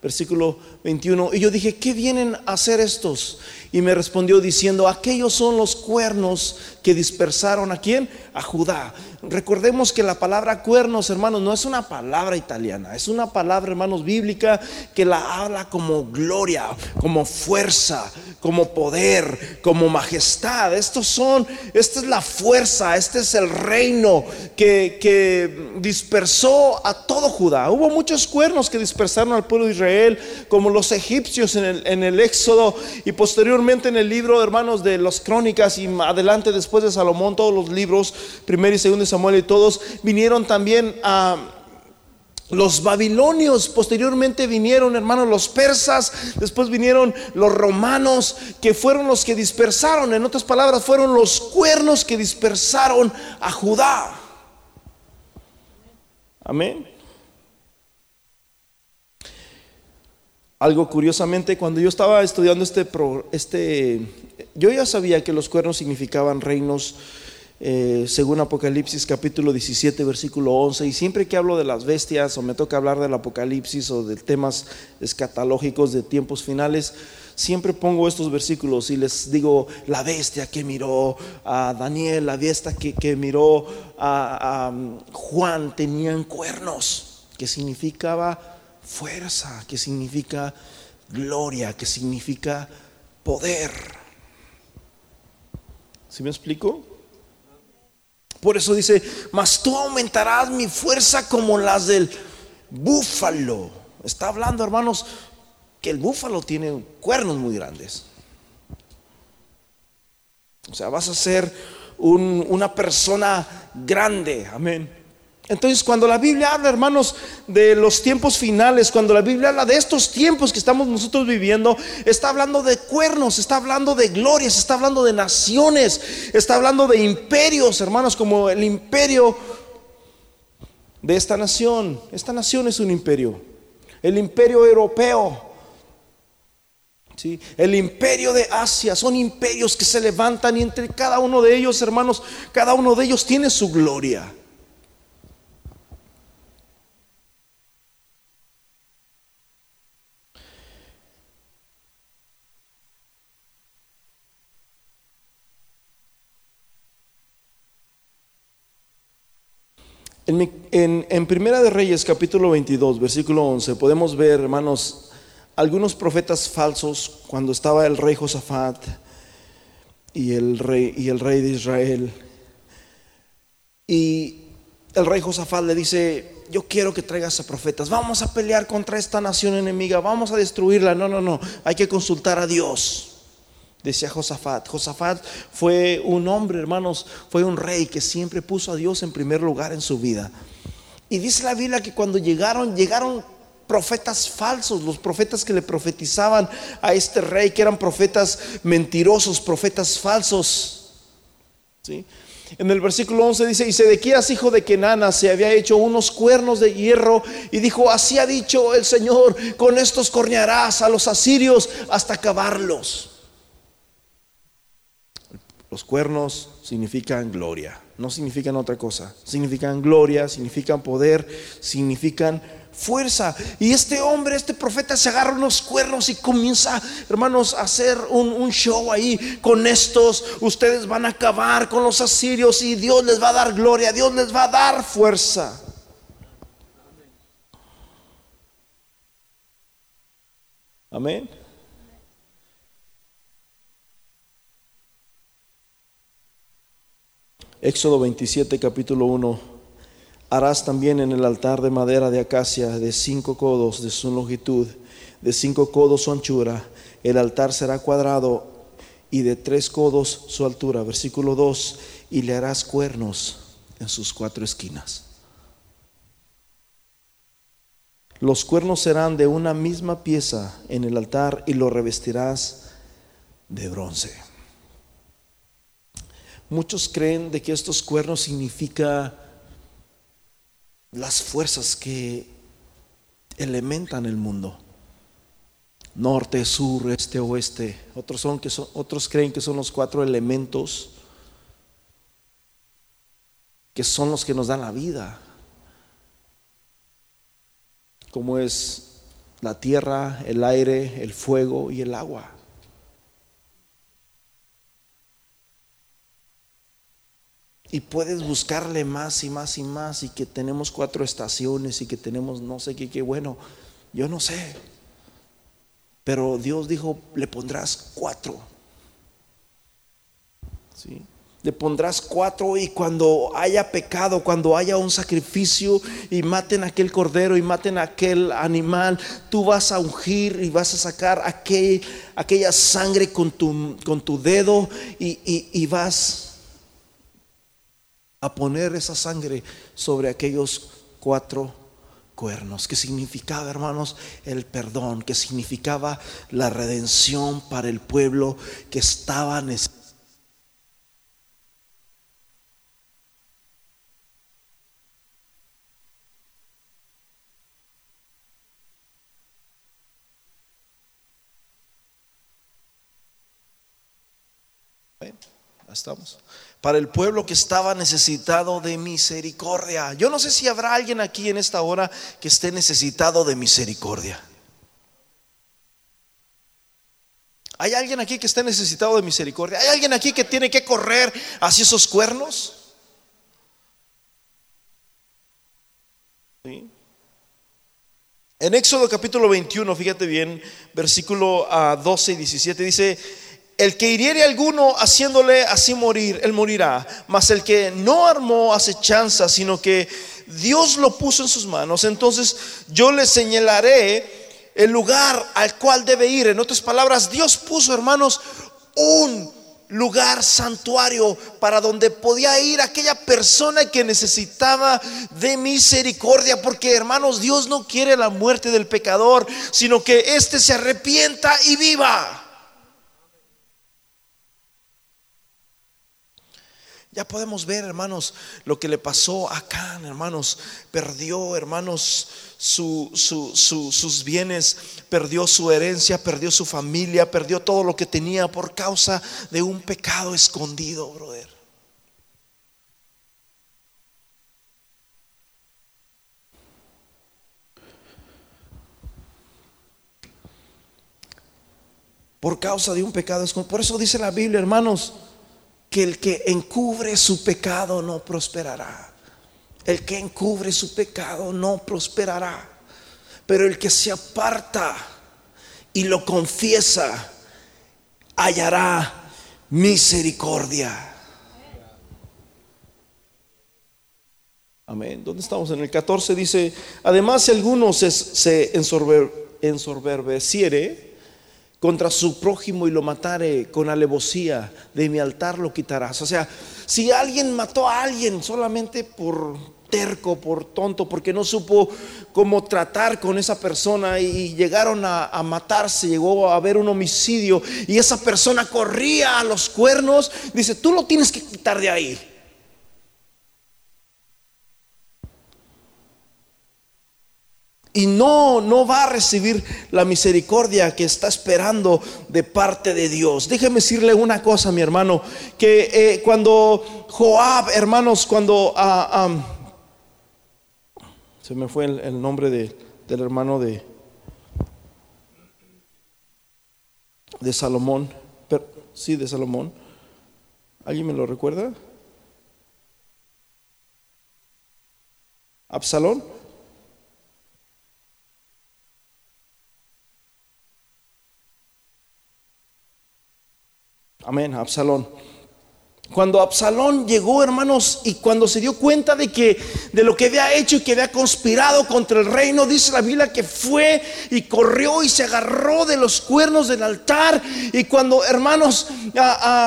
versículo 21, y yo dije, ¿qué vienen a hacer estos? Y me respondió diciendo, aquellos son los cuernos que dispersaron a quién? A Judá. Recordemos que la palabra cuernos, hermanos, no es una palabra italiana, es una palabra, hermanos, bíblica que la habla como gloria, como fuerza, como poder, como majestad. Estos son, esta es la fuerza, este es el reino que, que dispersó a todo Judá. Hubo muchos cuernos que dispersaron al pueblo de Israel, como los egipcios en el, en el Éxodo y posteriormente en el libro, hermanos, de las crónicas y adelante después de Salomón, todos los libros, primero y segundo Samuel y todos, vinieron también a... Los babilonios posteriormente vinieron, hermanos, los persas, después vinieron los romanos, que fueron los que dispersaron, en otras palabras, fueron los cuernos que dispersaron a Judá. Amén. Algo curiosamente, cuando yo estaba estudiando este, este yo ya sabía que los cuernos significaban reinos eh, según Apocalipsis capítulo 17, versículo 11. Y siempre que hablo de las bestias o me toca hablar del Apocalipsis o de temas escatológicos de tiempos finales, siempre pongo estos versículos y les digo, la bestia que miró a Daniel, la bestia que, que miró a, a um, Juan, tenían cuernos, que significaba fuerza, que significa gloria, que significa poder. ¿Sí me explico? Por eso dice, mas tú aumentarás mi fuerza como las del búfalo. Está hablando, hermanos, que el búfalo tiene cuernos muy grandes. O sea, vas a ser una persona grande. Amén. Entonces, cuando la Biblia habla, hermanos, de los tiempos finales, cuando la Biblia habla de estos tiempos que estamos nosotros viviendo, está hablando de cuernos, está hablando de glorias, está hablando de naciones, está hablando de imperios, hermanos, como el imperio de esta nación. Esta nación es un imperio, el imperio europeo. ¿Sí? El imperio de Asia son imperios que se levantan y entre cada uno de ellos, hermanos, cada uno de ellos tiene su gloria. En, Primera de Reyes capítulo 22, versículo 11, podemos ver, hermanos, algunos profetas falsos cuando estaba el rey Josafat y el rey, y el rey de Israel. Y el rey Josafat le dice, yo quiero que traigas a profetas, vamos a pelear contra esta nación enemiga, vamos a destruirla. No, no, no, hay que consultar a Dios decía Josafat. Josafat fue un hombre, hermanos, fue un rey que siempre puso a Dios en primer lugar en su vida. Y dice la Biblia que cuando llegaron, llegaron profetas falsos, los profetas que le profetizaban a este rey, que eran profetas mentirosos, profetas falsos. ¿Sí? En el versículo 11 dice, y Sedequías, hijo de Kenana, se había hecho unos cuernos de hierro y dijo, así ha dicho el Señor, con estos cornearás a los asirios hasta acabarlos. Los cuernos significan gloria, no significan otra cosa. Significan gloria, significan poder, significan fuerza. Y este hombre, este profeta, se agarra unos cuernos y comienza, hermanos, a hacer un, show ahí con estos. Ustedes van a acabar con los asirios y Dios les va a dar gloria, Dios les va a dar fuerza. Amén. Éxodo 27, capítulo 1. Harás también en el altar de madera de acacia de cinco codos de su longitud, de cinco codos su anchura. El altar será cuadrado y de tres codos su altura. Versículo 2. Y le harás cuernos en sus cuatro esquinas. Los cuernos serán de una misma pieza en el altar y lo revestirás de bronce. Muchos creen de que estos cuernos significa las fuerzas que elementan el mundo. Norte, sur, este, oeste. Otros, son que otros creen que son los cuatro elementos que son los que nos dan la vida. Como es la tierra, el aire, el fuego y el agua. Y puedes buscarle más y más y más y que tenemos cuatro estaciones y que tenemos no sé qué, qué bueno, yo no sé. Pero Dios dijo, le pondrás cuatro. ¿Sí? Le pondrás cuatro y cuando haya pecado, cuando haya un sacrificio y maten aquel cordero y maten aquel animal, tú vas a ungir y vas a sacar aquel, aquella sangre con tu, con tu dedo y, y vas a poner esa sangre sobre aquellos cuatro cuernos, que significaba, hermanos, el perdón, que significaba la redención para el pueblo que estaba necesitado. Estamos para el pueblo que estaba necesitado de misericordia. Yo no sé si habrá alguien aquí en esta hora que esté necesitado de misericordia. ¿Hay alguien aquí que esté necesitado de misericordia? ¿Hay alguien aquí que tiene que correr hacia esos cuernos? En Éxodo capítulo 21, fíjate bien, versículo 12 ah, y 17 dice, el que hiriere a alguno haciéndole así morir, él morirá. Mas el que no armó acechanza, sino que Dios lo puso en sus manos, entonces yo le señalaré el lugar al cual debe ir. En otras palabras, Dios puso, hermanos, un lugar santuario para donde podía ir aquella persona que necesitaba de misericordia, porque hermanos, Dios no quiere la muerte del pecador, sino que éste se arrepienta y viva. Ya podemos ver, hermanos, lo que le pasó acá, hermanos. Perdió, hermanos, sus bienes, perdió su herencia, perdió su familia, perdió todo lo que tenía por causa de un pecado escondido, brother. Por causa de un pecado escondido. Por eso dice la Biblia, hermanos que el que encubre su pecado no prosperará. El que encubre su pecado no prosperará. Pero el que se aparta y lo confiesa, hallará misericordia. Amén. ¿Dónde estamos? En el 14 dice, además si alguno se, se ensoberbeciere, contra su prójimo y lo matare con alevosía, de mi altar lo quitarás. O sea, si alguien mató a alguien solamente por terco, por tonto, porque no supo cómo tratar con esa persona y llegaron a, a, matarse, llegó a haber un homicidio y esa persona corría a los cuernos, dice, tú lo tienes que quitar de ahí. Y no, no va a recibir la misericordia que está esperando de parte de Dios. Déjeme decirle una cosa, mi hermano, que eh, cuando Joab, hermanos, cuando ah, se me fue el, nombre de, del hermano de, de Salomón, sí, de Salomón, ¿alguien me lo recuerda? Absalón. Amén, Absalón. Cuando Absalón llegó, hermanos, y cuando se dio cuenta de que de lo que había hecho y que había conspirado contra el reino, dice la Biblia que fue y corrió y se agarró de los cuernos del altar. Y cuando, hermanos,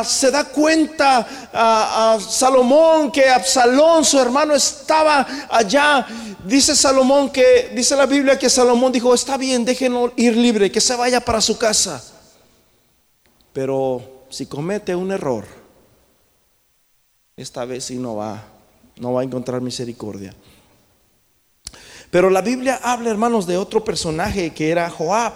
se da cuenta a, Salomón que Absalón, su hermano, estaba allá, dice Salomón que, dice la Biblia que Salomón dijo: Está bien, déjenlo ir libre, que se vaya para su casa. Pero si comete un error, esta vez sí no va, no va a encontrar misericordia. Pero la Biblia habla, hermanos, de otro personaje que era Joab.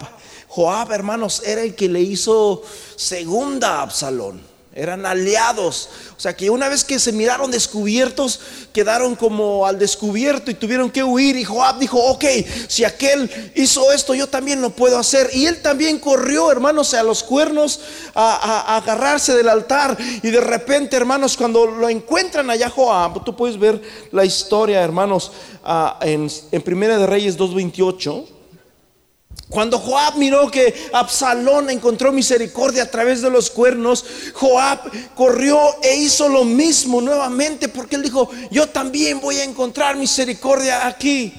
Joab, hermanos, era el que le hizo segunda a Absalón eran aliados. O sea que una vez que se miraron descubiertos, quedaron como al descubierto y tuvieron que huir. Y Joab dijo, ok, si aquel hizo esto, yo también lo puedo hacer. Y él también corrió, hermanos, a los cuernos a, agarrarse del altar. Y de repente, hermanos, cuando lo encuentran allá Joab, tú puedes ver la historia, hermanos, ah, en, en Primera de Reyes 2.28. Cuando Joab miró que Absalón encontró misericordia a través de los cuernos, Joab corrió e hizo lo mismo nuevamente porque él dijo, yo también voy a encontrar misericordia aquí.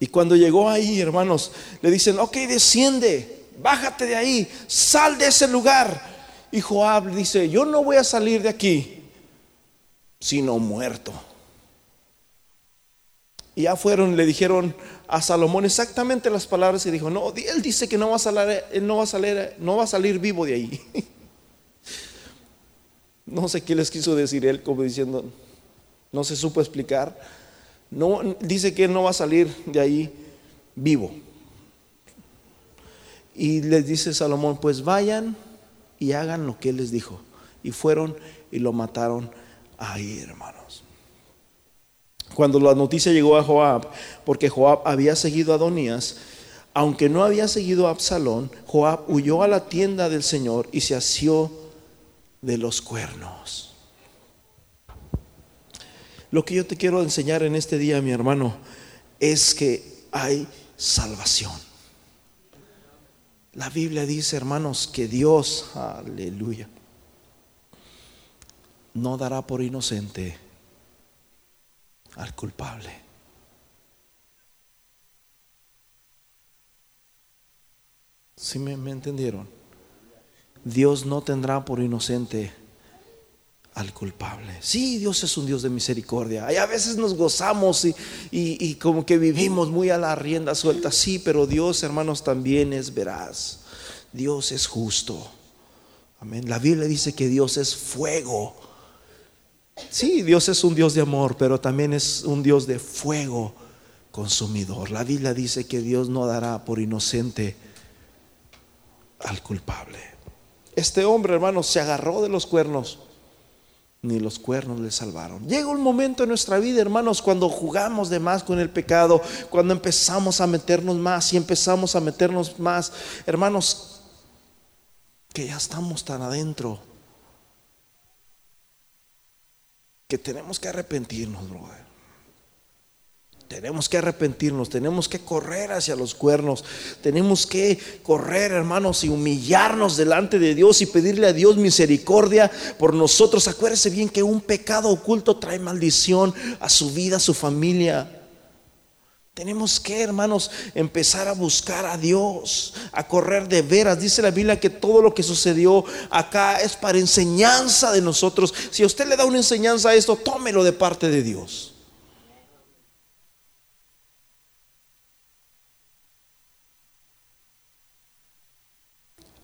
Y cuando llegó ahí, hermanos, le dicen, ok, desciende, bájate de ahí, sal de ese lugar. Y Joab dice, yo no voy a salir de aquí, sino muerto. Y ya fueron, le dijeron a Salomón exactamente las palabras que dijo. No, él dice que no va a salir, no va a salir, no va a salir vivo de ahí. No sé qué les quiso decir él, como diciendo, no se supo explicar. No, dice que él no va a salir de ahí vivo. Y les dice Salomón, pues vayan y hagan lo que él les dijo. Y fueron y lo mataron ahí, hermanos. Cuando la noticia llegó a Joab, porque Joab había seguido a Adonías, aunque no había seguido a Absalón, Joab huyó a la tienda del Señor y se asió de los cuernos. Lo que yo te quiero enseñar en este día, mi hermano, es que hay salvación. La Biblia dice, hermanos, que Dios, aleluya, no dará por inocente al culpable. ¿Sí me, entendieron? Dios no tendrá por inocente al culpable. Sí, Dios es un Dios de misericordia. Y a veces nos gozamos y, y, como que vivimos muy a la rienda suelta. Sí, pero Dios, hermanos, también es veraz. Dios es justo. Amén. La Biblia dice que Dios es fuego. Sí, Dios es un Dios de amor, pero también es un Dios de fuego consumidor. La Biblia dice que Dios no dará por inocente al culpable. Este hombre, hermanos, se agarró de los cuernos ni los cuernos le salvaron. Llega un momento en nuestra vida, hermanos, cuando jugamos de más con el pecado, cuando empezamos a meternos más y empezamos a meternos más, hermanos, que ya estamos tan adentro, que tenemos que arrepentirnos. Tenemos que arrepentirnos, tenemos que correr hacia los cuernos, tenemos que correr, hermanos, y humillarnos delante de Dios y pedirle a Dios misericordia por nosotros. Acuérdese bien que un pecado oculto trae maldición a su vida, a su familia. Tenemos que, hermanos, empezar a buscar a Dios, a correr de veras. Dice la Biblia que todo lo que sucedió acá es para enseñanza de nosotros. Si usted le da una enseñanza a esto, tómelo de parte de Dios.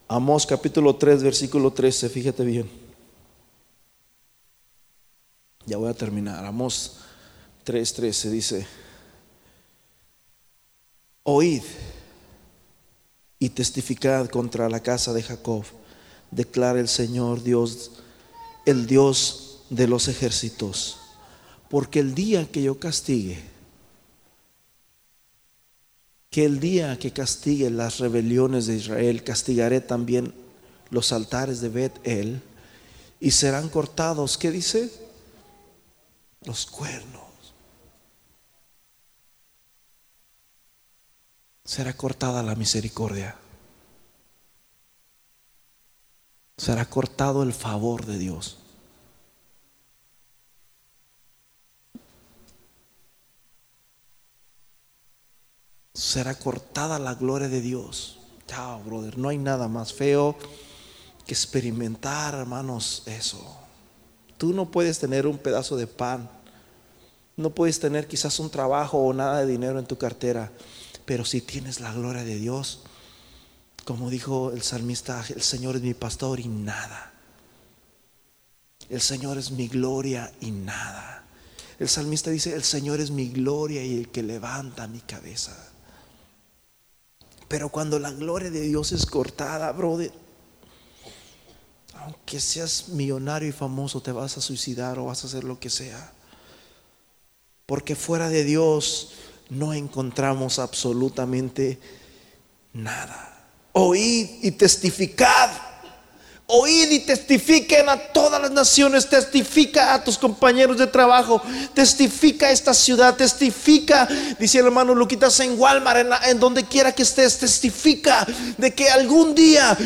Amós capítulo 3, versículo 13, fíjate bien. Ya voy a terminar. Amós 3, 13 dice, oíd y testificad contra la casa de Jacob, declara el Señor Dios, el Dios de los ejércitos, porque el día que yo castigue, que el día que castigue las rebeliones de Israel, castigaré también los altares de Bet-El y serán cortados, ¿qué dice? Los cuernos. Será cortada la misericordia. Será cortado el favor de Dios. será cortada la gloria de Dios. Chao, brother. No hay nada más feo que experimentar, hermanos, eso. Tú no puedes tener un pedazo de pan. No puedes tener quizás un trabajo o nada de dinero en tu cartera. Pero si tienes la gloria de Dios, como dijo el salmista, el Señor es mi pastor y nada. El Señor es mi gloria y nada. El salmista dice, el Señor es mi gloria y el que levanta mi cabeza. Pero cuando la gloria de Dios es cortada, brother, aunque seas millonario y famoso, te vas a suicidar o vas a hacer lo que sea. Porque fuera de Dios no encontramos absolutamente nada. Oíd y testificad. Oíd y testifiquen a todas las naciones, testifica a tus compañeros de trabajo, testifica a esta ciudad, testifica, dice el hermano Luquitas en Walmart, en, donde quiera que estés, testifica de que algún día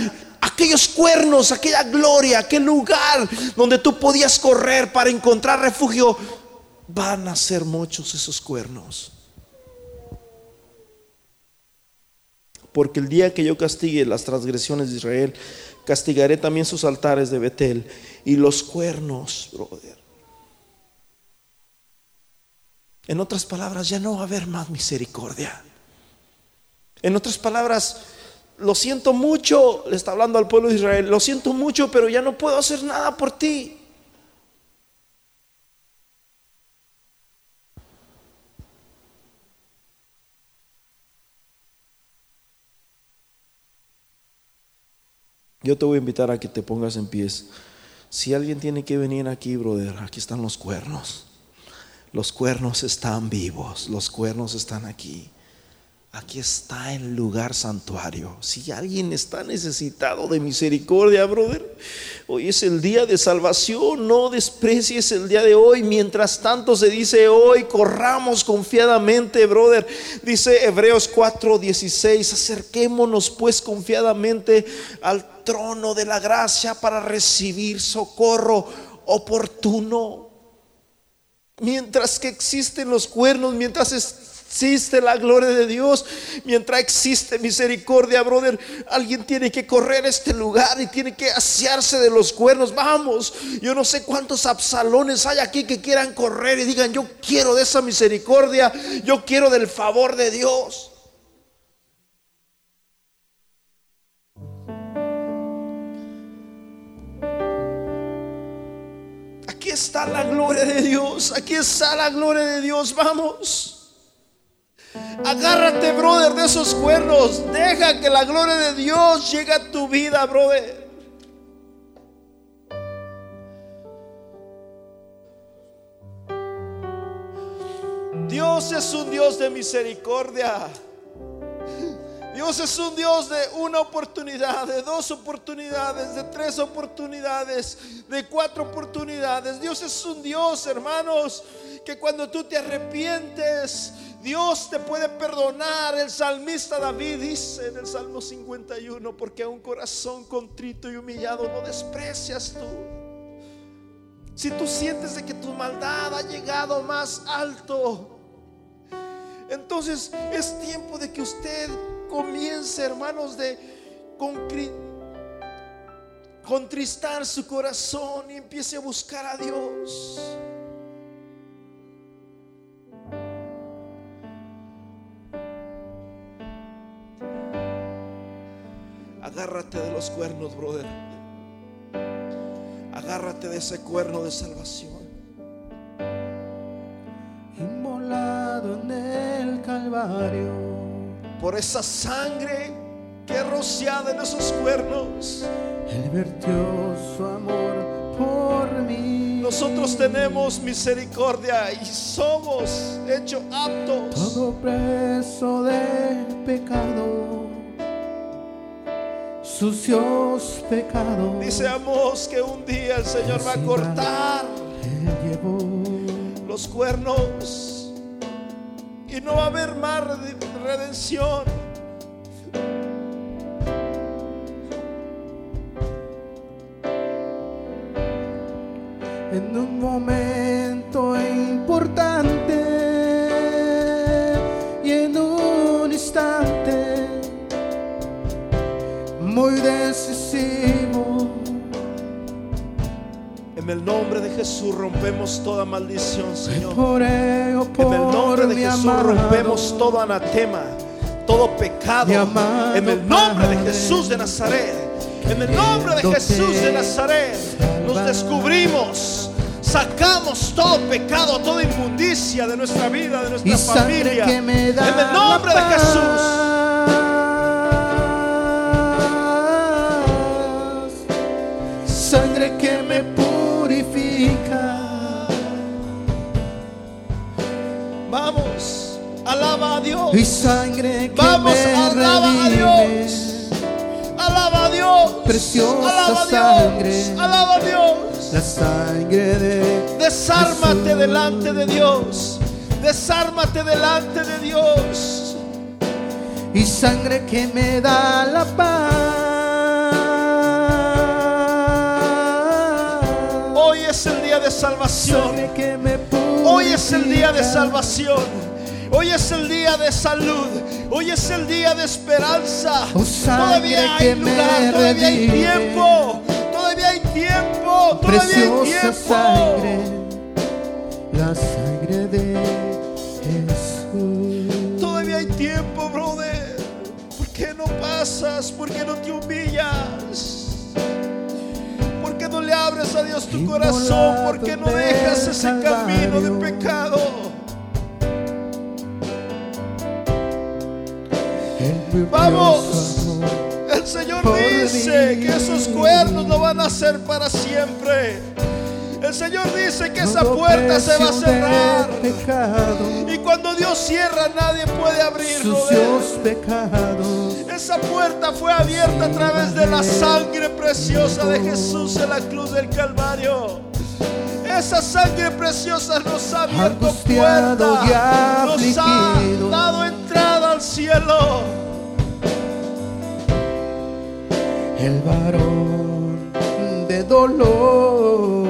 aquellos cuernos, aquella gloria, aquel lugar donde tú podías correr para encontrar refugio, van a ser muchos esos cuernos. Porque el día que yo castigue las transgresiones de Israel, castigaré también sus altares de Betel y los cuernos, brother. En otras palabras, ya no va a haber más misericordia. En otras palabras, lo siento mucho, le está hablando al pueblo de Israel, lo siento mucho, pero ya no puedo hacer nada por ti. Yo te voy a invitar a que te pongas en pies. Si alguien tiene que venir aquí, brother, aquí están los cuernos. Los cuernos están vivos, los cuernos están aquí. Aquí está el lugar santuario. Si alguien está necesitado de misericordia, brother, hoy es el día de salvación. No desprecies el día de hoy. Mientras tanto se dice hoy, corramos confiadamente, brother. Dice Hebreos 4:16, acerquémonos pues confiadamente al trono de la gracia para recibir socorro oportuno. Mientras que existen los cuernos, mientras existe la gloria de Dios, mientras existe misericordia, brother, alguien tiene que correr a este lugar y tiene que asearse de los cuernos. Vamos, yo no sé cuántos absalones hay aquí que quieran correr y digan, yo quiero de esa misericordia, yo quiero del favor de Dios. Está la gloria de Dios, aquí está la gloria de Dios, vamos. Agárrate, brother, de esos cuernos. Deja que la gloria de Dios llegue a tu vida, brother. Dios es un Dios de misericordia. Dios es un Dios de una oportunidad, de dos oportunidades, de tres oportunidades, de cuatro oportunidades. Dios es un Dios, hermanos, que cuando tú te arrepientes, Dios te puede perdonar. El salmista David dice en el Salmo 51, porque a un corazón contrito y humillado no desprecias tú. Si tú sientes de que tu maldad ha llegado más alto, entonces es tiempo de que usted comience, hermanos, de contristar su corazón y empiece a buscar a Dios. Agárrate de los cuernos, brother. Agárrate de ese cuerno de salvación. Inmolado en el Calvario. Por esa sangre que rociada en esos cuernos. Él vertió su amor por mí. Nosotros tenemos misericordia y somos hechos aptos. Todo preso de pecado sucios pecados. Dice Amos que un día el Señor va a cortar los cuernos y no va a haber más redención. En un momento importante y en un instante muy decisivo. En el nombre Jesús rompemos toda maldición, Señor. Por en el nombre de Jesús rompemos todo anatema, todo pecado. En el nombre de Jesús de Nazaret. En el nombre de Jesús de Nazaret nos descubrimos. Sacamos todo pecado, toda inmundicia de nuestra vida, de nuestra familia. En el nombre de Jesús. Y sangre que Vamos, me alaba a Dios. Alaba a Dios. Preciosa alaba a sangre. Dios. Alaba a Dios. La sangre de Desármate Jesús. delante de Dios. Desármate delante de Dios. y sangre que me da la paz. Hoy es el día de salvación. Sangre Hoy es el día de salvación. Hoy es el día de salud. Hoy es el día de esperanza. Oh, Todavía hay lugar, todavía hay tiempo. Todavía hay tiempo. Todavía hay tiempo. sangre, la sangre de Jesús. Todavía hay tiempo, brother. ¿Por qué no pasas? ¿Por qué no te humillas? ¿Por qué no le abres a Dios tu corazón? ¿Por qué no dejas ese camino de pecado? Vamos. El Señor dice que esos cuernos no van a ser para siempre. El Señor dice que esa puerta se va a cerrar. Y cuando Dios cierra, nadie puede abrirlo. Esa puerta fue abierta a través de la sangre preciosa de Jesús en la cruz del Calvario. Esa sangre preciosa nos ha abierto Angustiado y puerta, nos ha dado entrada al cielo. El varón de dolor.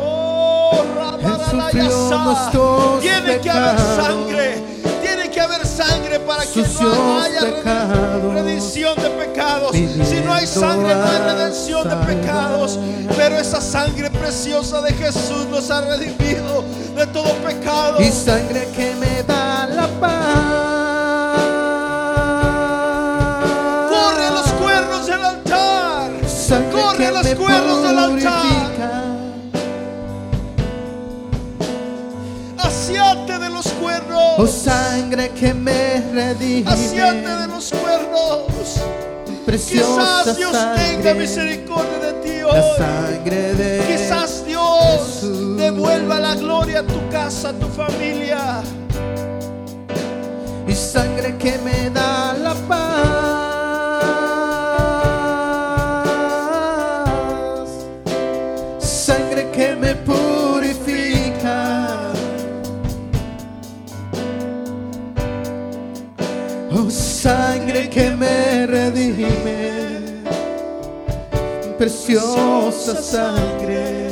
Oh, Él sufrió nuestros Tiene que haber sangre. Tiene que haber sangre para que no haya pecados. redención de pecados. Si no hay sangre, no hay redención de pecados. Pero esa sangre preciosa de Jesús nos ha redimido de todo pecado. y sangre que me da la paz. Sangre Corre que a los cuernos del altar. Asiate de los Oh cuernos. sangre que me redime. Asiate de los cuernos. Preciosa Quizás Dios tenga sangre. misericordia de ti La hoy. sangre de Quizás Dios Jesús. devuelva la gloria a tu casa, a tu familia. y sangre que me da la paz. Sangre que me redime. Preciosa sangre,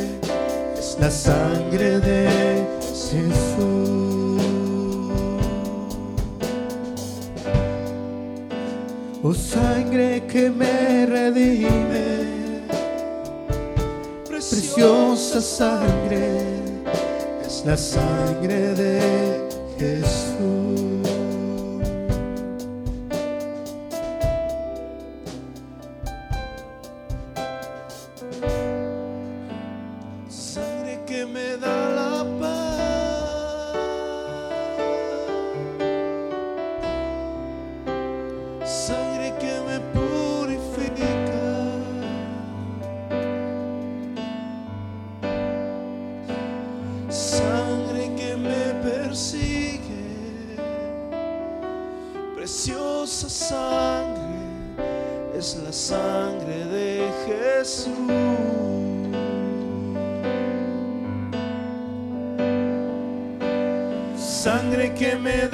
es la sangre de Jesús. Oh sangre que me redime, preciosa sangre, es la sangre de Jesús. Sangre que me purifica. Sangre que me persigue. Preciosa sangre es la sangre de Jesús. sangre que me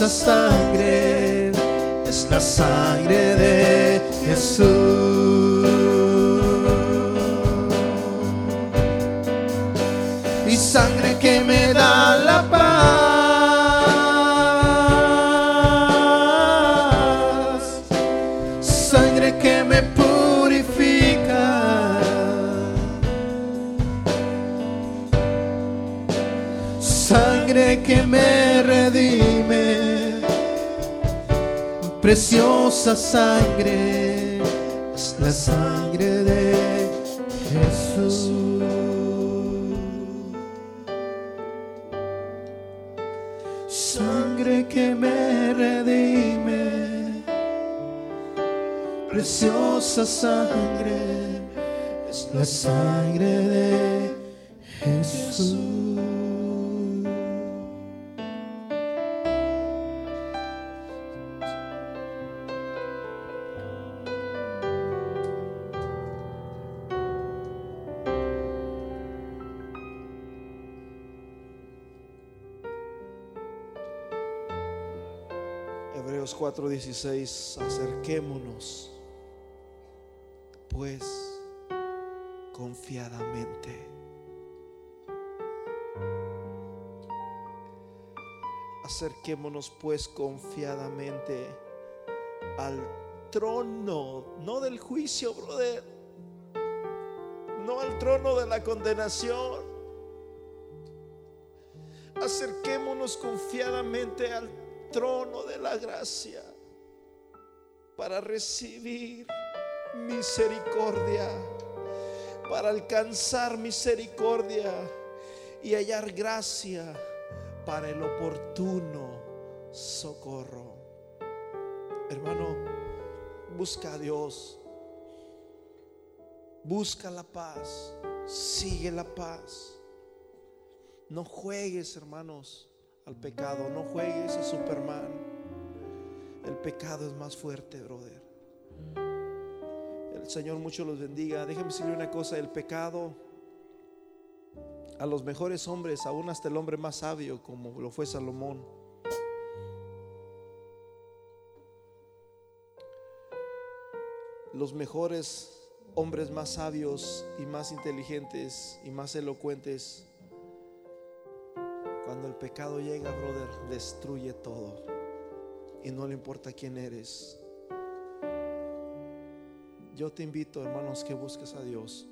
preciosa sangre, sangre, Hebreos 4:16, acerquémonos pues confiadamente. Acerquémonos pues confiadamente al trono, no del juicio, brother, no al trono de la condenación. Acerquémonos confiadamente al trono de la gracia para recibir misericordia, para alcanzar misericordia y hallar gracia para el oportuno socorro. Hermano, busca a Dios, busca la paz, sigue la paz. No juegues, hermanos, al pecado, no juegues a Superman. El pecado es más fuerte, brother. El Señor mucho los bendiga. Déjame decirle una cosa, el pecado a los mejores hombres, aún hasta el hombre más sabio como lo fue Salomón. Los mejores hombres más sabios y más inteligentes y más elocuentes, cuando el pecado llega, brother, destruye todo. Y no le importa quién eres. Yo te invito, hermanos, que busques a Dios.